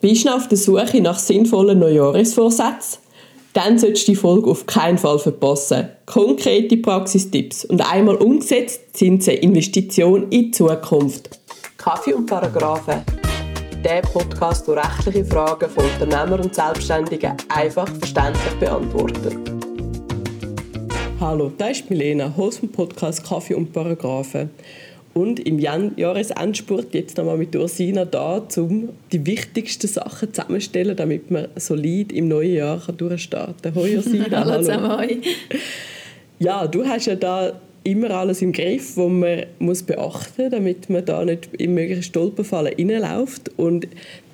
Bist du auf der Suche nach sinnvollen Neujahresvorsätzen? Dann solltest du die Folge auf keinen Fall verpassen. Konkrete Praxistipps und einmal umgesetzt sind sie Investition in die Zukunft. Kaffee und Paragraphen. Der Podcast, der rechtliche Fragen von Unternehmern und Selbstständigen einfach verständlich beantwortet. Hallo, da ist Milena, Host vom Podcast Kaffee und Paragraphen. Und im Jahresendspurt jetzt nochmal mit Ursina da, um die wichtigsten Sachen zusammenzustellen, damit man solid im neuen Jahr durchstarten kann. Hoi Ursina, hallo. zusammen, hoi. Ja, du hast ja da immer alles im Griff, was man muss beachten muss, damit man da nicht in mögliche Stolperfallen reinläuft. Und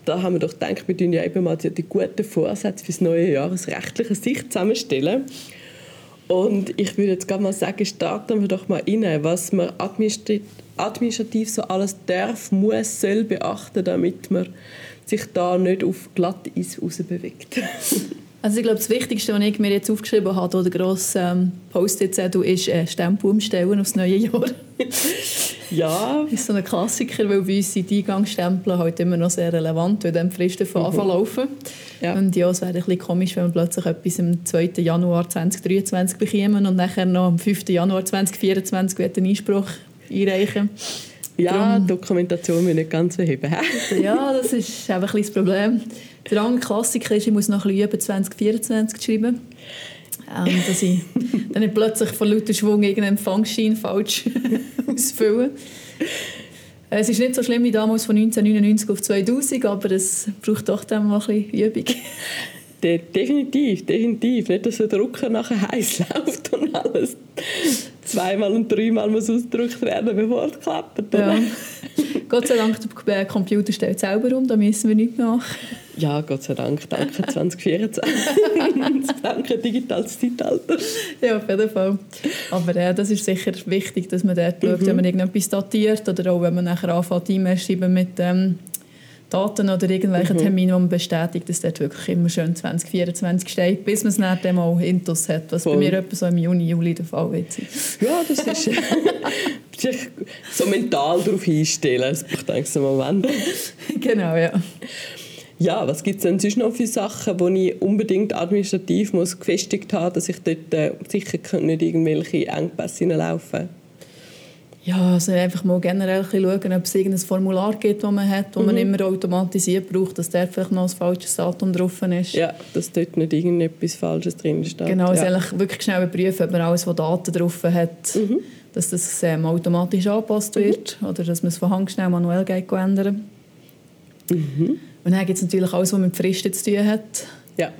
da haben wir doch gedacht, wir ja eben mal die, die guten Vorsätze für das neue Jahr aus rechtlicher Sicht zusammenstellen. Und ich würde jetzt gerade mal sagen, starten wir doch mal rein, was man administrativ so alles darf, muss, soll beachten, damit man sich da nicht auf Glatteis bewegt. Also ich glaube, das Wichtigste, was ich mir jetzt aufgeschrieben habe, oder grosse ähm, Post-it-Zettel, ist äh, Stempel umstellen aufs neue Jahr. ja. Das ist so ein Klassiker, weil bei uns sind die Eingangsstempel halt immer noch sehr relevant, weil dann die Fristen von Anfang mhm. laufen. Ja. Und ja, es wäre ein bisschen komisch, wenn wir plötzlich etwas am 2. Januar 2023 bekommen und nachher noch am 5. Januar 2024 einen Einspruch einreichen. Ja, Darum, Dokumentation will nicht ganz verheben. ja, das ist einfach ein das Problem. Der andere Klassiker ist, ich muss noch ein bisschen über 2024 schreiben. Ähm, dass ich dann nicht plötzlich von lauter Schwung irgendeinen Empfangsschein falsch ausfüllen. Es ist nicht so schlimm wie damals von 1999 auf 2000, aber es braucht doch dann mal ein bisschen Übung. definitiv, definitiv. Nicht, dass der Drucker nachher heiß läuft und alles zweimal und dreimal muss ausgedrückt werden, bevor es klappt. Ja. Gott sei Dank, der Computer stellt selber um, da müssen wir nichts machen. Ja, Gott sei Dank. Danke 2024. danke digitales Zeitalter. Ja, auf jeden Fall. Aber äh, das ist sicher wichtig, dass man dort mhm. schaut, wenn man irgendetwas datiert oder auch wenn man nachher anfängt, E-Mails schreiben mit ähm, Daten oder irgendwelchen mhm. Terminen, wo man bestätigt, dass dort wirklich immer schön 2024 steht, bis man es dann mal Intus hat, was Voll. bei mir etwa so im Juni, Juli der Fall wird sein. Ja, das ist sich so mental darauf einstellen, braucht eigentlich so Moment. genau, ja. Ja, was gibt es denn sonst noch für Sachen, die ich unbedingt administrativ muss gefestigt haben dass ich dort äh, sicher nicht irgendwelche Engpässe hineinlaufen ja, also einfach mal generell schauen, ob es irgendein Formular gibt, das man hat, das mhm. man immer automatisiert braucht, dass dort vielleicht noch ein falsches Datum drauf ist. Ja, dass dort nicht irgendetwas Falsches drin steht. Genau, also ja. eigentlich wirklich schnell überprüfen, ob man alles, was Daten drauf hat, mhm. dass das ähm, automatisch angepasst mhm. wird oder dass man es von Hand schnell manuell ändern mhm. Und dann gibt es natürlich alles, was mit Fristen zu tun hat. Ja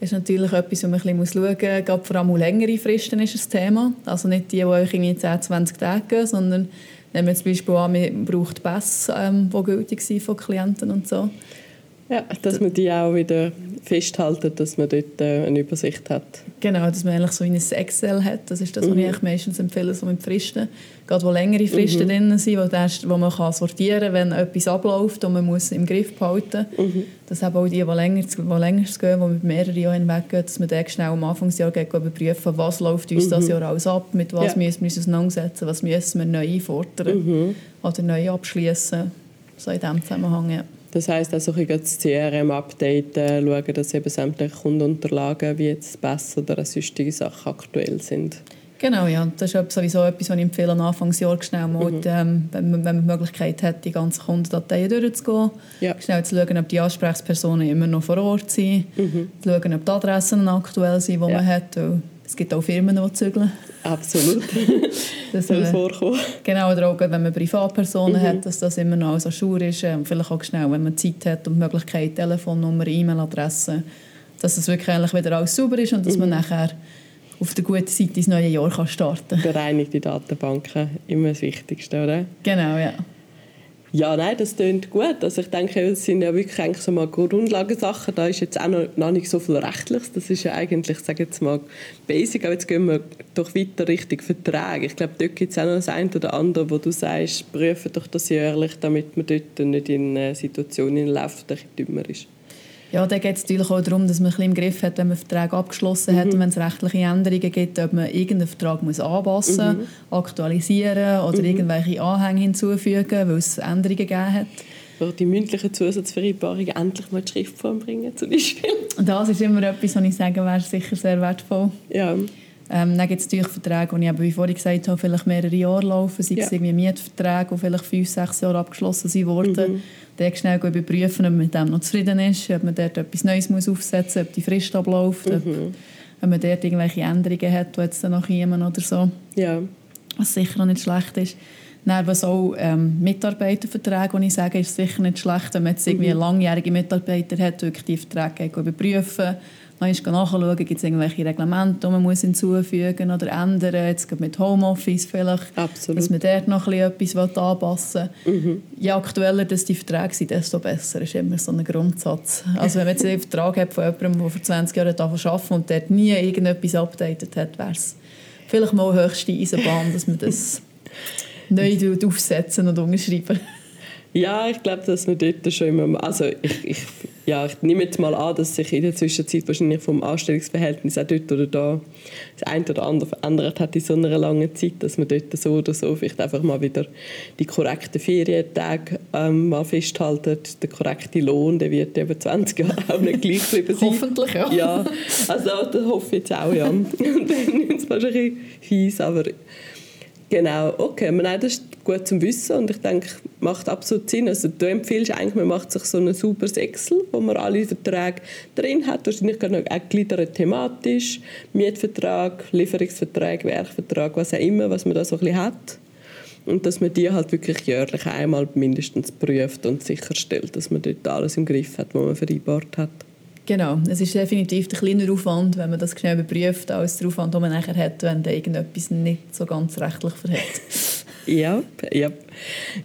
ist natürlich etwas, was man ein bisschen schauen muss. Gerade vor allem längere Fristen ist ein Thema. Also nicht die, die euch in 10, 20 Tage gehen, sondern nehmen wir zum Beispiel an, man braucht Pässe, ähm, die gültig sind von Klienten und so. Ja, dass man die auch wieder festhalten, dass man dort äh, eine Übersicht hat. Genau, dass man eigentlich so ein Excel hat. Das ist das, was mhm. ich meistens empfehle, so mit Fristen. Gerade wo längere Fristen mhm. drin sind, wo, das, wo man kann sortieren kann, wenn etwas abläuft und man muss im Griff behalten. Mhm. Dass eben auch die, die länger, die länger gehen, die mit mehreren Jahren hinweggehen, dass man dann schnell am Anfangsjahr geht, überprüfen, was läuft uns mhm. das Jahr alles ab, mit was ja. müssen wir uns auseinandersetzen, was müssen wir neu einfordern mhm. oder neu abschließen. So in diesem Zusammenhang, ja. Das heisst also, ich das CRM updaten, schauen, dass eben sämtliche Kundenunterlagen wie jetzt besser oder sonstige Sachen aktuell sind. Genau, ja. Das ist sowieso etwas, was ich empfehle, am Anfangsjahr schnell mal, mhm. ähm, wenn, man, wenn man die Möglichkeit hat, die ganzen Kundendateien durchzugehen, ja. schnell zu schauen, ob die Ansprechpersonen immer noch vor Ort sind, mhm. zu schauen, ob die Adressen aktuell sind, die ja. man hat. Es gibt auch Firmen, die zügeln. Absolut. das soll vorkommen. Genau, oder auch wenn man Privatpersonen mhm. hat, dass das immer noch als Schur ist. Und vielleicht auch schnell, wenn man Zeit hat und die Möglichkeit, Telefonnummer, E-Mail-Adresse, dass es wirklich eigentlich wieder alles sauber ist und dass mhm. man nachher auf der guten Seite ins neue Jahr kann starten kann. Bereinigte Datenbanken, immer das Wichtigste, oder? Genau, ja. Ja, nein, das klingt gut. Also ich denke, es sind ja wirklich eigentlich so mal Grundlagensachen. Da ist jetzt auch noch, noch nicht so viel Rechtliches. Das ist ja eigentlich, sage jetzt mal, basic. Aber jetzt gehen wir doch weiter Richtung Verträge. Ich glaube, dort gibt es auch noch das eine oder andere, wo du sagst, prüfe doch das jährlich, damit man dort nicht in eine Situation läuft, die dümmer ist. Ja, da geht es natürlich auch darum, dass man ein im Griff hat, wenn man Verträge abgeschlossen hat mhm. und wenn es rechtliche Änderungen gibt, ob man irgendeinen Vertrag muss anpassen muss, mhm. aktualisieren oder mhm. irgendwelche Anhänge hinzufügen, weil es Änderungen gegeben hat. Die mündlichen Zusatzvereinbarungen endlich mal die Schriftform bringen, zum Beispiel. Das ist immer etwas, was ich sage, wäre sicher sehr wertvoll. Ja. Ähm, dann gibt es natürlich Verträge, die ich eben, wie vorhin gesagt habe, vielleicht mehrere Jahre laufen, sei es Ja. irgendwie Mietverträge, die vielleicht fünf, sechs Jahre abgeschlossen sind worden. Mhm. Dann schnell überprüfen, ob man mit dem noch zufrieden ist, ob man dort etwas Neues muss aufsetzen muss, ob die Frist abläuft, ob, Mhm. ob man dort irgendwelche Änderungen hat, die jetzt dann noch kommen oder so, Ja. was sicher auch nicht schlecht ist. Dann, was auch ähm, Mitarbeiterverträge, die ich sage, ist sicher nicht schlecht, wenn man jetzt irgendwie Mhm. langjährige Mitarbeiter hat, wirklich die Verträge überprüfen, dann ist nachschauen, gibt es irgendwelche Reglemente, die man muss hinzufügen oder ändern, jetzt gerade mit Homeoffice vielleicht, Absolut. dass man dort noch etwas anpassen will. Je aktueller dass die Verträge sind, desto besser, ist immer so ein Grundsatz. Also wenn man jetzt einen Vertrag hat von jemandem, der vor 20 Jahren arbeiten und dort nie irgendetwas updated hat, wäre es vielleicht mal höchste Eisenbahn, dass man das neu aufsetzen und unterschreiben. Ja, ich glaube, dass man dort schon immer... Also ich, ich, ja, ich nehme jetzt mal an, dass sich in der Zwischenzeit wahrscheinlich vom Anstellungsverhältnis auch dort oder da das eine oder andere verändert hat in so einer langen Zeit, dass man dort so oder so vielleicht einfach mal wieder die korrekten Ferientage ähm, mal festhaltet. Der korrekte Lohn, der wird eben 20 Jahre auch nicht gleich bleiben sein. Hoffentlich, ja. Ja, also das hoffe ich jetzt auch, ja. Und dann ist es wahrscheinlich fies, aber genau, okay, nein, das ist gut zum Wissen und ich denke, macht absolut Sinn. Also du empfiehlst eigentlich, man macht sich so ein sauberes Excel, wo man alle Verträge drin hat, wahrscheinlich auch gegliedert thematisch, Mietvertrag, Lieferungsvertrag, Werkvertrag, was auch immer, was man da so ein bisschen hat. Und dass man die halt wirklich jährlich einmal mindestens prüft und sicherstellt, dass man dort alles im Griff hat, was man vereinbart hat. Genau, es ist definitiv der kleinere Aufwand, wenn man das schnell überprüft, als der Aufwand, den man nachher hat, wenn da irgendetwas nicht so ganz rechtlich verhält. Ja, ja.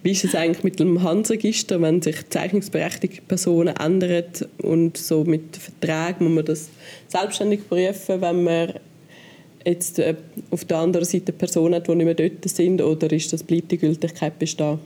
Wie ist es eigentlich mit dem Handelsregister, wenn sich zeichnungsberechtigte Personen ändern und so mit Verträgen, muss man das selbstständig prüfen, wenn man jetzt äh, auf der anderen Seite Personen hat, die nicht mehr dort sind, oder ist das, bleibt die Gültigkeit bestehen?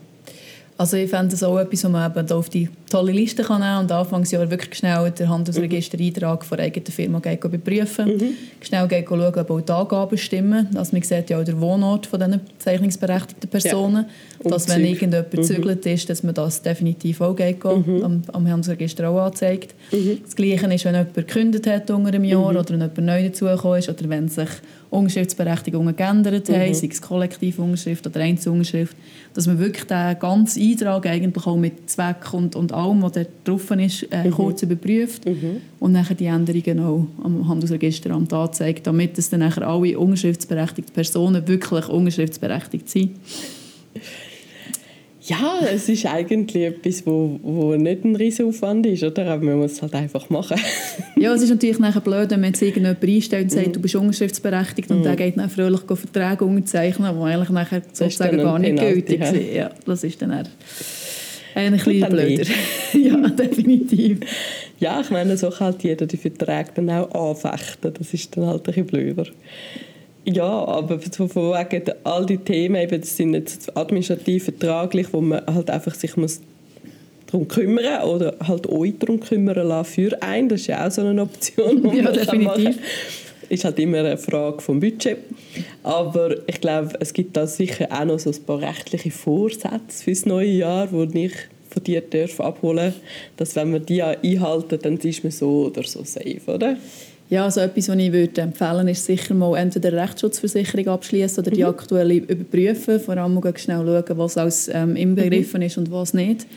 Also ich fände das auch etwas, was man eben auf die tolle Liste kann nehmen und Anfangsjahr wirklich schnell den Handelsregistereintrag von der eigenen Firma überprüfen. Schnell geht schauen, ob auch die Angaben stimmen. Also man sieht ja auch den Wohnort von diesen zeichnungsberechtigten Personen. Dass wenn irgendjemand gezügelt ist, dass man das definitiv auch geht, am, am Handelsregister auch anzeigt. Das Gleiche ist, wenn jemand gekündigt hat unter einem Jahr oder wenn jemand neu dazugekommen ist oder wenn sich Unterschriftsberechtigungen geändert haben, sei es Kollektivunterschrift oder Einzelunterschrift, dass man wirklich den ganzen Eintrag eigentlich auch mit Zweck und, und allem, was da drauf ist, äh, kurz überprüft und nachher die Änderungen auch am Handelsregisteramt anzeigt, damit es dann nachher alle unterschriftsberechtigten Personen wirklich unterschriftsberechtigt sind. Ja, es ist eigentlich etwas, wo, wo nicht ein riesen Aufwand ist, oder? Aber man muss es halt einfach machen. Ja, es ist natürlich nachher blöd, wenn man jetzt irgendjemand einstellt und sagt, du bist unterschriftsberechtigt und der geht dann fröhlich Verträge unterzeichnen, die eigentlich nachher sozusagen gar nicht Penalty, gültig ja. sind. Ja, das ist dann eher ein bisschen blöder. ja, definitiv. Ja, ich meine, so kann halt jeder die Verträge dann auch anfechten. Das ist dann halt ein bisschen blöder. Ja, aber von wegen all die Themen, eben, das sind jetzt administrativ vertraglich, wo man halt einfach sich muss darum kümmern oder halt euch darum kümmern lassen für einen. Das ist ja auch so eine Option, Ja, definitiv. Ist halt immer eine Frage vom Budget. Aber ich glaube, es gibt da sicher auch noch so ein paar rechtliche Vorsätze fürs neue Jahr, die ich von dir darf abholen dass wenn wir die einhalten, dann ist man so oder so safe, oder? Ja, also etwas, was ich würde empfehlen ist sicher mal entweder eine Rechtsschutzversicherung abschließen oder die aktuelle überprüfen. Vor allem mal schnell schauen, was alles ähm, inbegriffen ist und was nicht.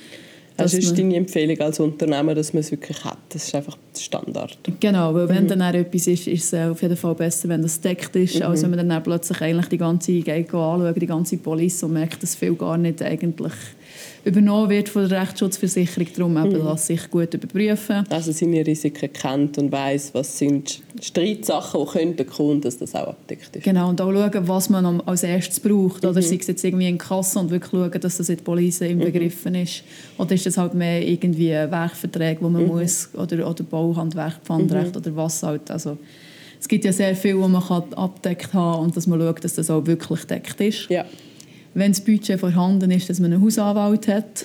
Das Dass ist deine Empfehlung als Unternehmen, dass man es wirklich hat. Das ist einfach der Standard. Genau, weil wenn dann auch etwas ist, ist es auf jeden Fall besser, wenn das deckt ist, als wenn man dann plötzlich eigentlich die ganze geht anschauen, die ganze Police und merkt, dass viel gar nicht eigentlich übernommen wird von der Rechtsschutzversicherung. Darum eben, lass sich gut überprüfen. Also seine Risiken kennt und weiß, was sind Streitsachen, die könnten kommen, dass das auch abdeckt ist. Genau, und auch schauen, was man als erstes braucht. Oder sei es jetzt irgendwie in Kasse und wirklich schauen, dass das in der Police inbegriffen ist. Oder ist das halt mehr irgendwie Werkverträge, wo man muss, oder, oder Bauhandwerk, Pfandrecht oder was halt. Also, es gibt ja sehr viel, was man kann abdeckt haben und dass man schaut, dass das auch wirklich deckt ist. Ja. Wenn das Budget vorhanden ist, dass man einen Hausanwalt hat.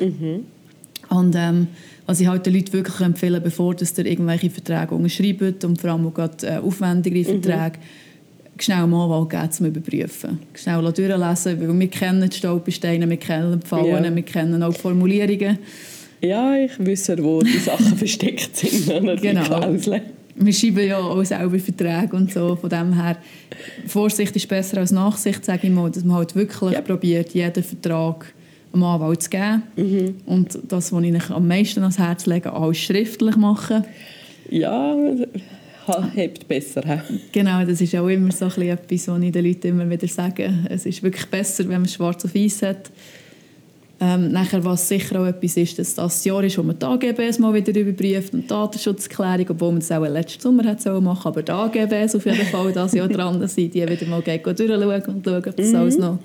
Und ähm, was ich halt den Leuten wirklich empfehle, bevor dass ihr irgendwelche Verträge unterschreibt und vor allem auch gerade äh, aufwendigere Verträge, schnell einen Anwalt geben, zum Überprüfen. Schnell durchlesen, weil wir kennen die Stolpersteine, wir kennen die Fallen, Ja. wir kennen auch die Formulierungen. Ja, ich wüsste, wo die Sachen versteckt sind. genau. Wir schreiben ja auch selber Verträge und so. Von dem her, Vorsicht ist besser als Nachsicht, sage ich mal. Dass man halt wirklich yep. probiert, jeden Vertrag einem Anwalt zu geben. Mhm. Und das, was ich am meisten ans Herz lege, alles schriftlich machen. Ja, hebt besser. He? Genau, das ist auch immer so etwas, was ich den Leuten immer wieder sage. Es ist wirklich besser, wenn man schwarz auf weiß hat. Ähm, nachher, was sicher auch etwas ist, dass das Jahr ist, wo man die AGBs mal wieder überprüft und die Datenschutzerklärung, obwohl man das auch letzten Sommer hat machen aber die AGBs auf jeden Fall das Jahr dran sind, die wieder mal durchschauen und schauen, ob das mhm. alles noch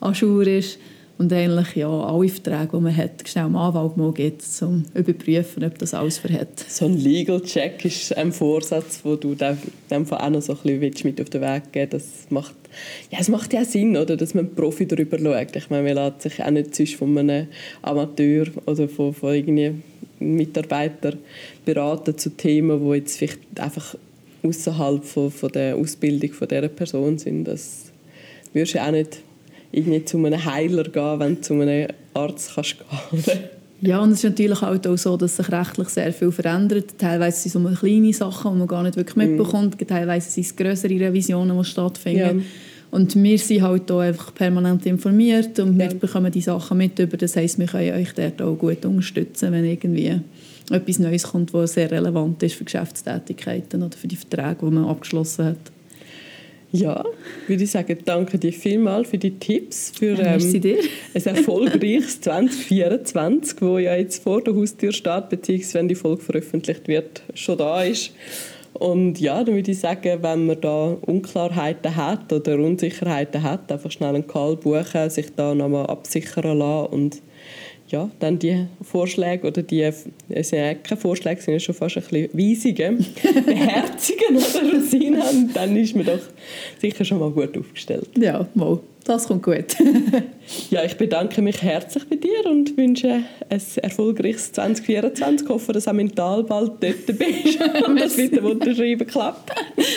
an Schuhe ist und eigentlich ja, alle Verträge, die man hat, schnell am Anwalt mal gibt, um zu überprüfen, ob das alles verhält. So ein Legal Check ist ein Vorsatz, wo du dem auch noch so ein bisschen mit auf den Weg geben Das macht, ja, es macht ja Sinn, oder, dass man einen Profi darüber schaut. Ich meine, man lässt sich auch nicht sonst von einem Amateur oder von, von irgendwie Mitarbeiter beraten zu Themen, die jetzt vielleicht einfach außerhalb von, von der Ausbildung von dieser Person sind. Das würdest du auch nicht irgendwie zu einem Heiler gehen, wenn du zu einem Arzt kannst gehen Ja, und es ist natürlich halt auch so, dass sich rechtlich sehr viel verändert. Teilweise sind es so kleine Sachen, die man gar nicht wirklich mhm. mitbekommt. Mm. Teilweise sind es größere Revisionen, die stattfinden. Ja. Und wir sind halt auch einfach permanent informiert und ja. wir bekommen die Sachen mit über. Das heisst, wir können euch dort auch gut unterstützen, wenn irgendwie etwas Neues kommt, was sehr relevant ist für Geschäftstätigkeiten oder für die Verträge, die man abgeschlossen hat. Ja, würde ich sagen, danke dir vielmals für die Tipps für ähm, ein erfolgreiches 2024, wo ja jetzt vor der Haustür steht, beziehungsweise wenn die Folge veröffentlicht wird, schon da ist. Und ja, dann würde ich sagen, wenn man da Unklarheiten hat oder Unsicherheiten hat, einfach schnell einen Call buchen, sich da nochmal absichern lassen und ja, dann die Vorschläge oder die, es sind ja keine Vorschläge, sind ja schon fast ein bisschen Weisungen, beherzigen oder Rosinen, dann ist man doch sicher schon mal gut aufgestellt. Ja, mal. Das kommt gut. ja, ich bedanke mich herzlich bei dir und wünsche ein erfolgreiches 2024. Ich hoffe, dass auch mental bald dort bist und das mit dem Unterschreiben klappt.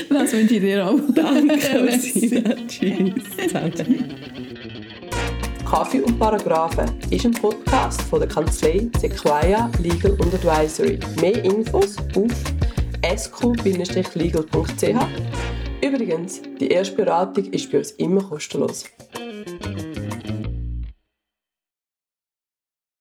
Das wünsche ich dir auch. Danke, Tschüss zusammen. Kaffee und Paragraphen ist ein Podcast von der Kanzlei Sequoia Legal und Advisory. Mehr Infos auf sq-legal.ch. Übrigens, die erste Beratung ist bei uns immer kostenlos.